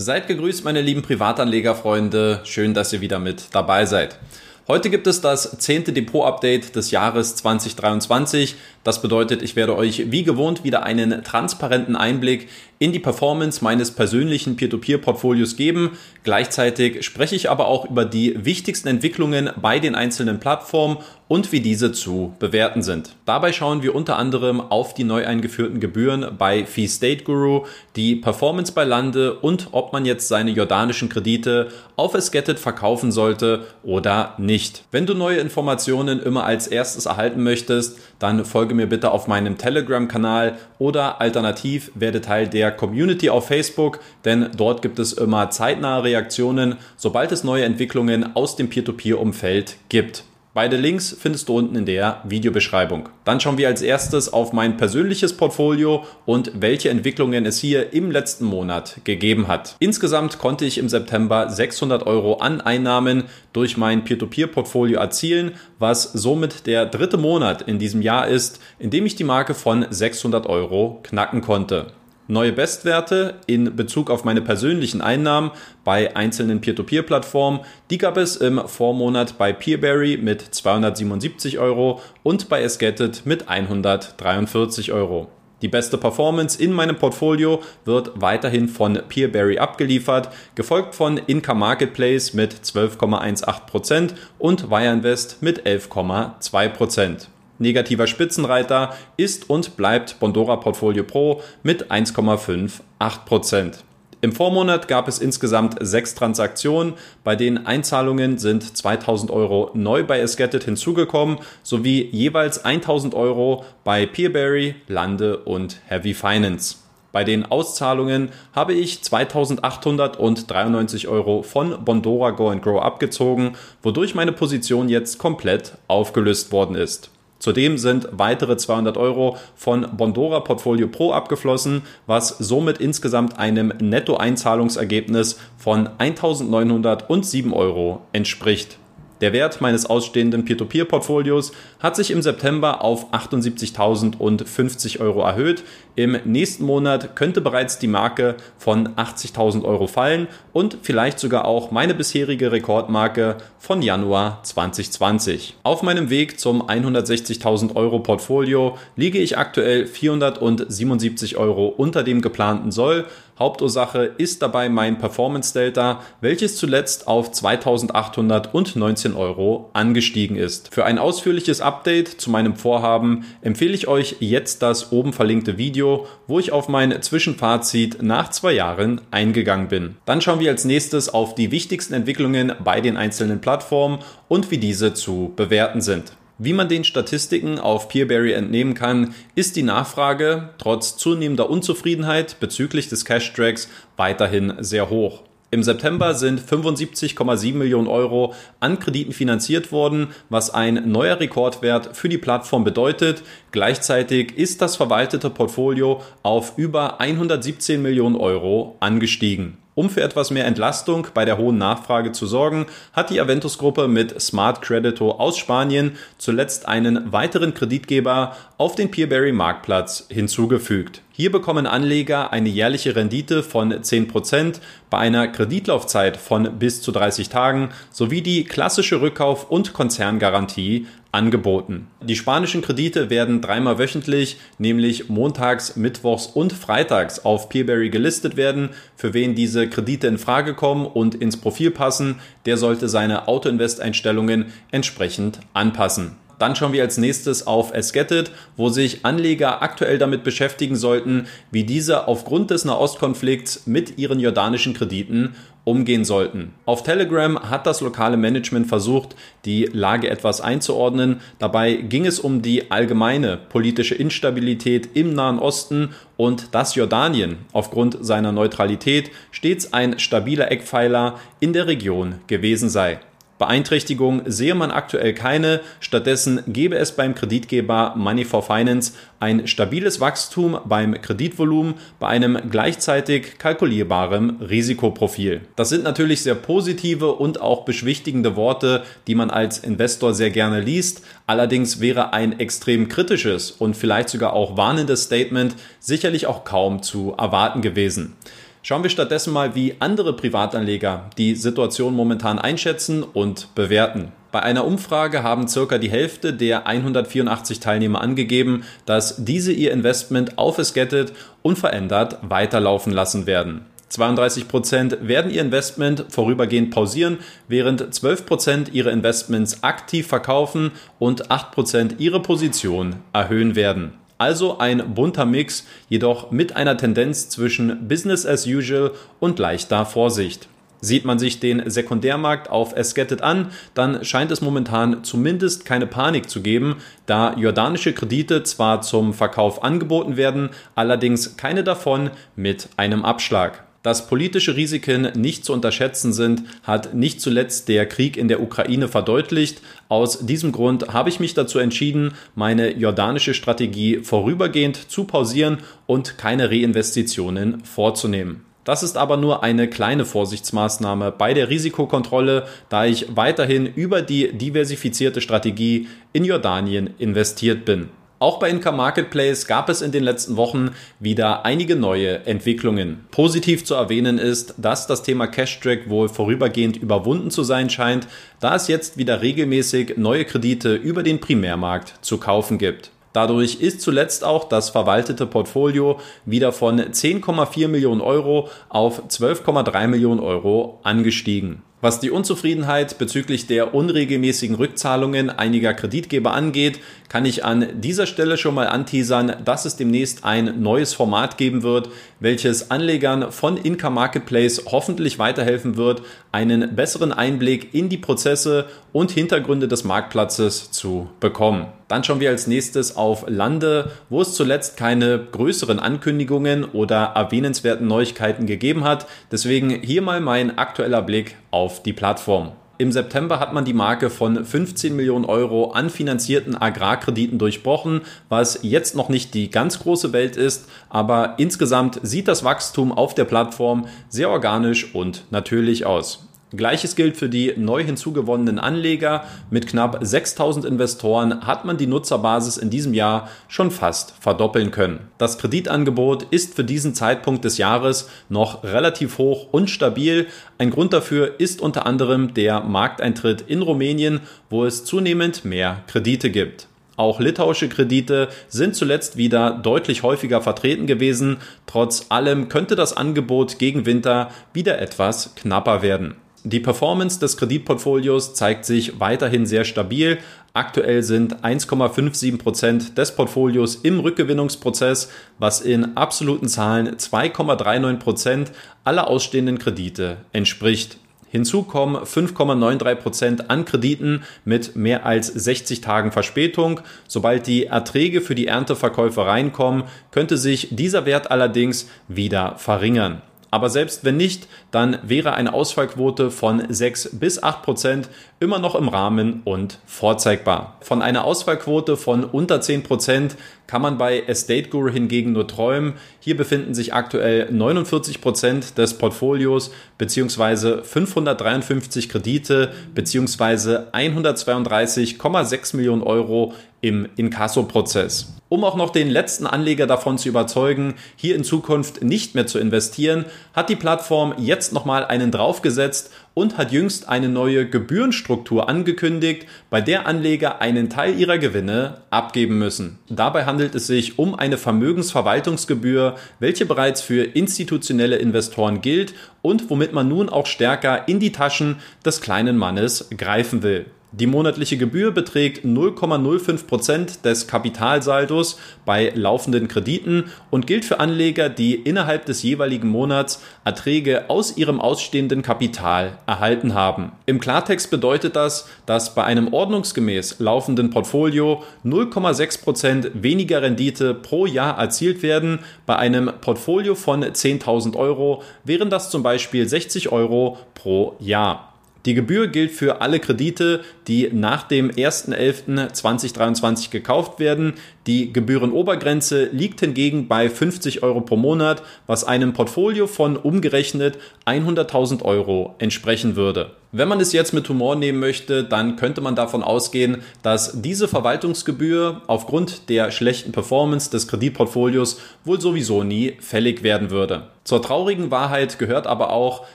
Seid gegrüßt, meine lieben Privatanlegerfreunde. Schön, dass ihr wieder mit dabei seid. Heute gibt es das zehnte Depot-Update des Jahres 2023. Das bedeutet, ich werde euch wie gewohnt wieder einen transparenten Einblick in die Performance meines persönlichen Peer-to-Peer-Portfolios geben. Gleichzeitig spreche ich aber auch über die wichtigsten Entwicklungen bei den einzelnen Plattformen und wie diese zu bewerten sind. Dabei schauen wir unter anderem auf die neu eingeführten Gebühren bei Fee State Guru, die Performance bei Lande und ob man jetzt seine jordanischen Kredite auf Esgetted verkaufen sollte oder nicht. Wenn du neue Informationen immer als erstes erhalten möchtest, dann folge mir bitte auf meinem Telegram-Kanal oder alternativ werde Teil der Community auf Facebook, denn dort gibt es immer zeitnahe Reaktionen, sobald es neue Entwicklungen aus dem Peer-to-Peer-Umfeld gibt. Beide Links findest du unten in der Videobeschreibung. Dann schauen wir als erstes auf mein persönliches Portfolio und welche Entwicklungen es hier im letzten Monat gegeben hat. Insgesamt konnte ich im September 600 Euro an Einnahmen durch mein Peer-to-Peer-Portfolio erzielen, was somit der dritte Monat in diesem Jahr ist, in dem ich die Marke von 600 Euro knacken konnte neue Bestwerte in Bezug auf meine persönlichen Einnahmen bei einzelnen Peer-to-Peer-Plattformen. Die gab es im Vormonat bei Peerberry mit 277 Euro und bei Esgetted mit 143 Euro. Die beste Performance in meinem Portfolio wird weiterhin von Peerberry abgeliefert, gefolgt von Income Marketplace mit 12,18% und Wire Invest mit 11,2%. Negativer Spitzenreiter ist und bleibt Bondora Portfolio Pro mit 1,58%. Im Vormonat gab es insgesamt sechs Transaktionen, bei denen Einzahlungen sind 2000 Euro neu bei Esgetted hinzugekommen, sowie jeweils 1000 Euro bei Peerberry, Lande und Heavy Finance. Bei den Auszahlungen habe ich 2893 Euro von Bondora Go and Grow abgezogen, wodurch meine Position jetzt komplett aufgelöst worden ist. Zudem sind weitere 200 Euro von Bondora Portfolio Pro abgeflossen, was somit insgesamt einem Nettoeinzahlungsergebnis von 1907 Euro entspricht. Der Wert meines ausstehenden Peer-to-Peer-Portfolios hat sich im September auf 78.050 Euro erhöht. Im nächsten Monat könnte bereits die Marke von 80.000 Euro fallen und vielleicht sogar auch meine bisherige Rekordmarke von Januar 2020. Auf meinem Weg zum 160.000 Euro Portfolio liege ich aktuell 477 Euro unter dem geplanten Soll. Hauptursache ist dabei mein Performance Delta, welches zuletzt auf 2819 Euro angestiegen ist. Für ein ausführliches Update zu meinem Vorhaben empfehle ich euch jetzt das oben verlinkte Video, wo ich auf mein Zwischenfazit nach zwei Jahren eingegangen bin. Dann schauen wir als nächstes auf die wichtigsten Entwicklungen bei den einzelnen Plattformen und wie diese zu bewerten sind. Wie man den Statistiken auf Peerberry entnehmen kann, ist die Nachfrage trotz zunehmender Unzufriedenheit bezüglich des Cash-Tracks weiterhin sehr hoch. Im September sind 75,7 Millionen Euro an Krediten finanziert worden, was ein neuer Rekordwert für die Plattform bedeutet. Gleichzeitig ist das verwaltete Portfolio auf über 117 Millionen Euro angestiegen. Um für etwas mehr Entlastung bei der hohen Nachfrage zu sorgen, hat die Aventus-Gruppe mit Smart Credito aus Spanien zuletzt einen weiteren Kreditgeber auf den Peerberry-Marktplatz hinzugefügt. Hier bekommen Anleger eine jährliche Rendite von 10% bei einer Kreditlaufzeit von bis zu 30 Tagen sowie die klassische Rückkauf- und Konzerngarantie angeboten. Die spanischen Kredite werden dreimal wöchentlich, nämlich montags, mittwochs und freitags auf Peerberry gelistet werden. Für wen diese Kredite in Frage kommen und ins Profil passen, der sollte seine Autoinvest-Einstellungen entsprechend anpassen. Dann schauen wir als nächstes auf Esgetted, wo sich Anleger aktuell damit beschäftigen sollten, wie diese aufgrund des Nahostkonflikts mit ihren jordanischen Krediten umgehen sollten. Auf Telegram hat das lokale Management versucht, die Lage etwas einzuordnen. Dabei ging es um die allgemeine politische Instabilität im Nahen Osten und dass Jordanien aufgrund seiner Neutralität stets ein stabiler Eckpfeiler in der Region gewesen sei. Beeinträchtigung sehe man aktuell keine. Stattdessen gebe es beim Kreditgeber Money for Finance ein stabiles Wachstum beim Kreditvolumen bei einem gleichzeitig kalkulierbaren Risikoprofil. Das sind natürlich sehr positive und auch beschwichtigende Worte, die man als Investor sehr gerne liest. Allerdings wäre ein extrem kritisches und vielleicht sogar auch warnendes Statement sicherlich auch kaum zu erwarten gewesen. Schauen wir stattdessen mal, wie andere Privatanleger die Situation momentan einschätzen und bewerten. Bei einer Umfrage haben circa die Hälfte der 184 Teilnehmer angegeben, dass diese ihr Investment auf Esgetted unverändert weiterlaufen lassen werden. 32 Prozent werden ihr Investment vorübergehend pausieren, während 12 Prozent ihre Investments aktiv verkaufen und 8 Prozent ihre Position erhöhen werden. Also ein bunter Mix, jedoch mit einer Tendenz zwischen Business as usual und leichter Vorsicht. Sieht man sich den Sekundärmarkt auf Esgetted an, dann scheint es momentan zumindest keine Panik zu geben, da jordanische Kredite zwar zum Verkauf angeboten werden, allerdings keine davon mit einem Abschlag. Dass politische Risiken nicht zu unterschätzen sind, hat nicht zuletzt der Krieg in der Ukraine verdeutlicht. Aus diesem Grund habe ich mich dazu entschieden, meine jordanische Strategie vorübergehend zu pausieren und keine Reinvestitionen vorzunehmen. Das ist aber nur eine kleine Vorsichtsmaßnahme bei der Risikokontrolle, da ich weiterhin über die diversifizierte Strategie in Jordanien investiert bin. Auch bei Income Marketplace gab es in den letzten Wochen wieder einige neue Entwicklungen. Positiv zu erwähnen ist, dass das Thema Cash-Track wohl vorübergehend überwunden zu sein scheint, da es jetzt wieder regelmäßig neue Kredite über den Primärmarkt zu kaufen gibt. Dadurch ist zuletzt auch das verwaltete Portfolio wieder von 10,4 Millionen Euro auf 12,3 Millionen Euro angestiegen. Was die Unzufriedenheit bezüglich der unregelmäßigen Rückzahlungen einiger Kreditgeber angeht, kann ich an dieser Stelle schon mal anteasern, dass es demnächst ein neues Format geben wird, welches Anlegern von Income Marketplace hoffentlich weiterhelfen wird, einen besseren Einblick in die Prozesse und Hintergründe des Marktplatzes zu bekommen. Dann schauen wir als nächstes auf Lande, wo es zuletzt keine größeren Ankündigungen oder erwähnenswerten Neuigkeiten gegeben hat. Deswegen hier mal mein aktueller Blick auf die Plattform. Im September hat man die Marke von 15 Millionen Euro an finanzierten Agrarkrediten durchbrochen, was jetzt noch nicht die ganz große Welt ist, aber insgesamt sieht das Wachstum auf der Plattform sehr organisch und natürlich aus. Gleiches gilt für die neu hinzugewonnenen Anleger. Mit knapp 6000 Investoren hat man die Nutzerbasis in diesem Jahr schon fast verdoppeln können. Das Kreditangebot ist für diesen Zeitpunkt des Jahres noch relativ hoch und stabil. Ein Grund dafür ist unter anderem der Markteintritt in Rumänien, wo es zunehmend mehr Kredite gibt. Auch litauische Kredite sind zuletzt wieder deutlich häufiger vertreten gewesen. Trotz allem könnte das Angebot gegen Winter wieder etwas knapper werden. Die Performance des Kreditportfolios zeigt sich weiterhin sehr stabil. Aktuell sind 1,57 Prozent des Portfolios im Rückgewinnungsprozess, was in absoluten Zahlen 2,39 Prozent aller ausstehenden Kredite entspricht. Hinzu kommen 5,93 Prozent an Krediten mit mehr als 60 Tagen Verspätung. Sobald die Erträge für die Ernteverkäufe reinkommen, könnte sich dieser Wert allerdings wieder verringern. Aber selbst wenn nicht, dann wäre eine Ausfallquote von 6 bis 8 Prozent immer noch im Rahmen und vorzeigbar. Von einer Ausfallquote von unter 10 Prozent kann man bei Estate Guru hingegen nur träumen. Hier befinden sich aktuell 49 Prozent des Portfolios beziehungsweise 553 Kredite beziehungsweise 132,6 Millionen Euro im Inkasso-Prozess. Um auch noch den letzten Anleger davon zu überzeugen, hier in Zukunft nicht mehr zu investieren, hat die Plattform jetzt nochmal einen draufgesetzt und hat jüngst eine neue Gebührenstruktur angekündigt, bei der Anleger einen Teil ihrer Gewinne abgeben müssen. Dabei handelt es sich um eine Vermögensverwaltungsgebühr, welche bereits für institutionelle Investoren gilt und womit man nun auch stärker in die Taschen des kleinen Mannes greifen will. Die monatliche Gebühr beträgt 0,05 Prozent des Kapitalsaldos bei laufenden Krediten und gilt für Anleger, die innerhalb des jeweiligen Monats Erträge aus ihrem ausstehenden Kapital erhalten haben. Im Klartext bedeutet das, dass bei einem ordnungsgemäß laufenden Portfolio 0,6 Prozent weniger Rendite pro Jahr erzielt werden. Bei einem Portfolio von 10.000 Euro wären das zum Beispiel 60 Euro pro Jahr. Die Gebühr gilt für alle Kredite, die nach dem 1.11.2023 gekauft werden. Die Gebührenobergrenze liegt hingegen bei 50 Euro pro Monat, was einem Portfolio von umgerechnet 100.000 Euro entsprechen würde. Wenn man es jetzt mit Humor nehmen möchte, dann könnte man davon ausgehen, dass diese Verwaltungsgebühr aufgrund der schlechten Performance des Kreditportfolios wohl sowieso nie fällig werden würde. Zur traurigen Wahrheit gehört aber auch,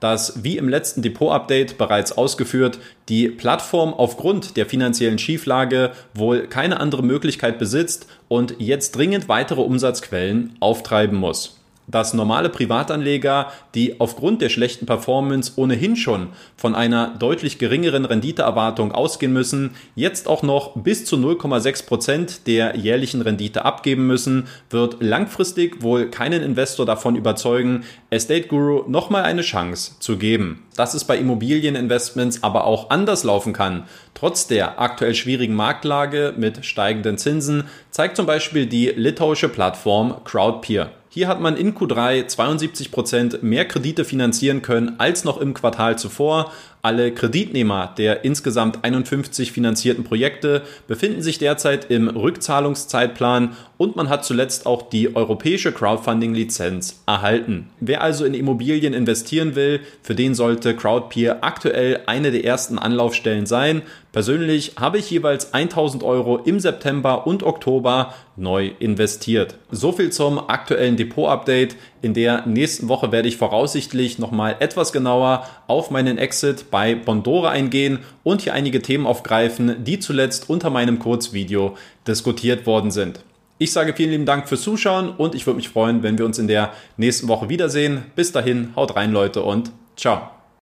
dass, wie im letzten Depot-Update bereits ausgeführt, die Plattform aufgrund der finanziellen Schieflage wohl keine andere Möglichkeit besitzt und jetzt dringend weitere Umsatzquellen auftreiben muss dass normale Privatanleger, die aufgrund der schlechten Performance ohnehin schon von einer deutlich geringeren Renditeerwartung ausgehen müssen, jetzt auch noch bis zu 0,6 Prozent der jährlichen Rendite abgeben müssen, wird langfristig wohl keinen Investor davon überzeugen, Estate Guru nochmal eine Chance zu geben. Dass es bei Immobilieninvestments aber auch anders laufen kann, trotz der aktuell schwierigen Marktlage mit steigenden Zinsen, zeigt zum Beispiel die litauische Plattform Crowdpeer. Hier hat man in Q3 72% mehr Kredite finanzieren können als noch im Quartal zuvor. Alle Kreditnehmer der insgesamt 51 finanzierten Projekte befinden sich derzeit im Rückzahlungszeitplan und man hat zuletzt auch die europäische Crowdfunding-Lizenz erhalten. Wer also in Immobilien investieren will, für den sollte Crowdpeer aktuell eine der ersten Anlaufstellen sein. Persönlich habe ich jeweils 1000 Euro im September und Oktober neu investiert. So viel zum aktuellen Depot-Update. In der nächsten Woche werde ich voraussichtlich nochmal etwas genauer auf meinen Exit bei Bondora eingehen und hier einige Themen aufgreifen, die zuletzt unter meinem Kurzvideo diskutiert worden sind. Ich sage vielen lieben Dank fürs Zuschauen und ich würde mich freuen, wenn wir uns in der nächsten Woche wiedersehen. Bis dahin, haut rein Leute und ciao.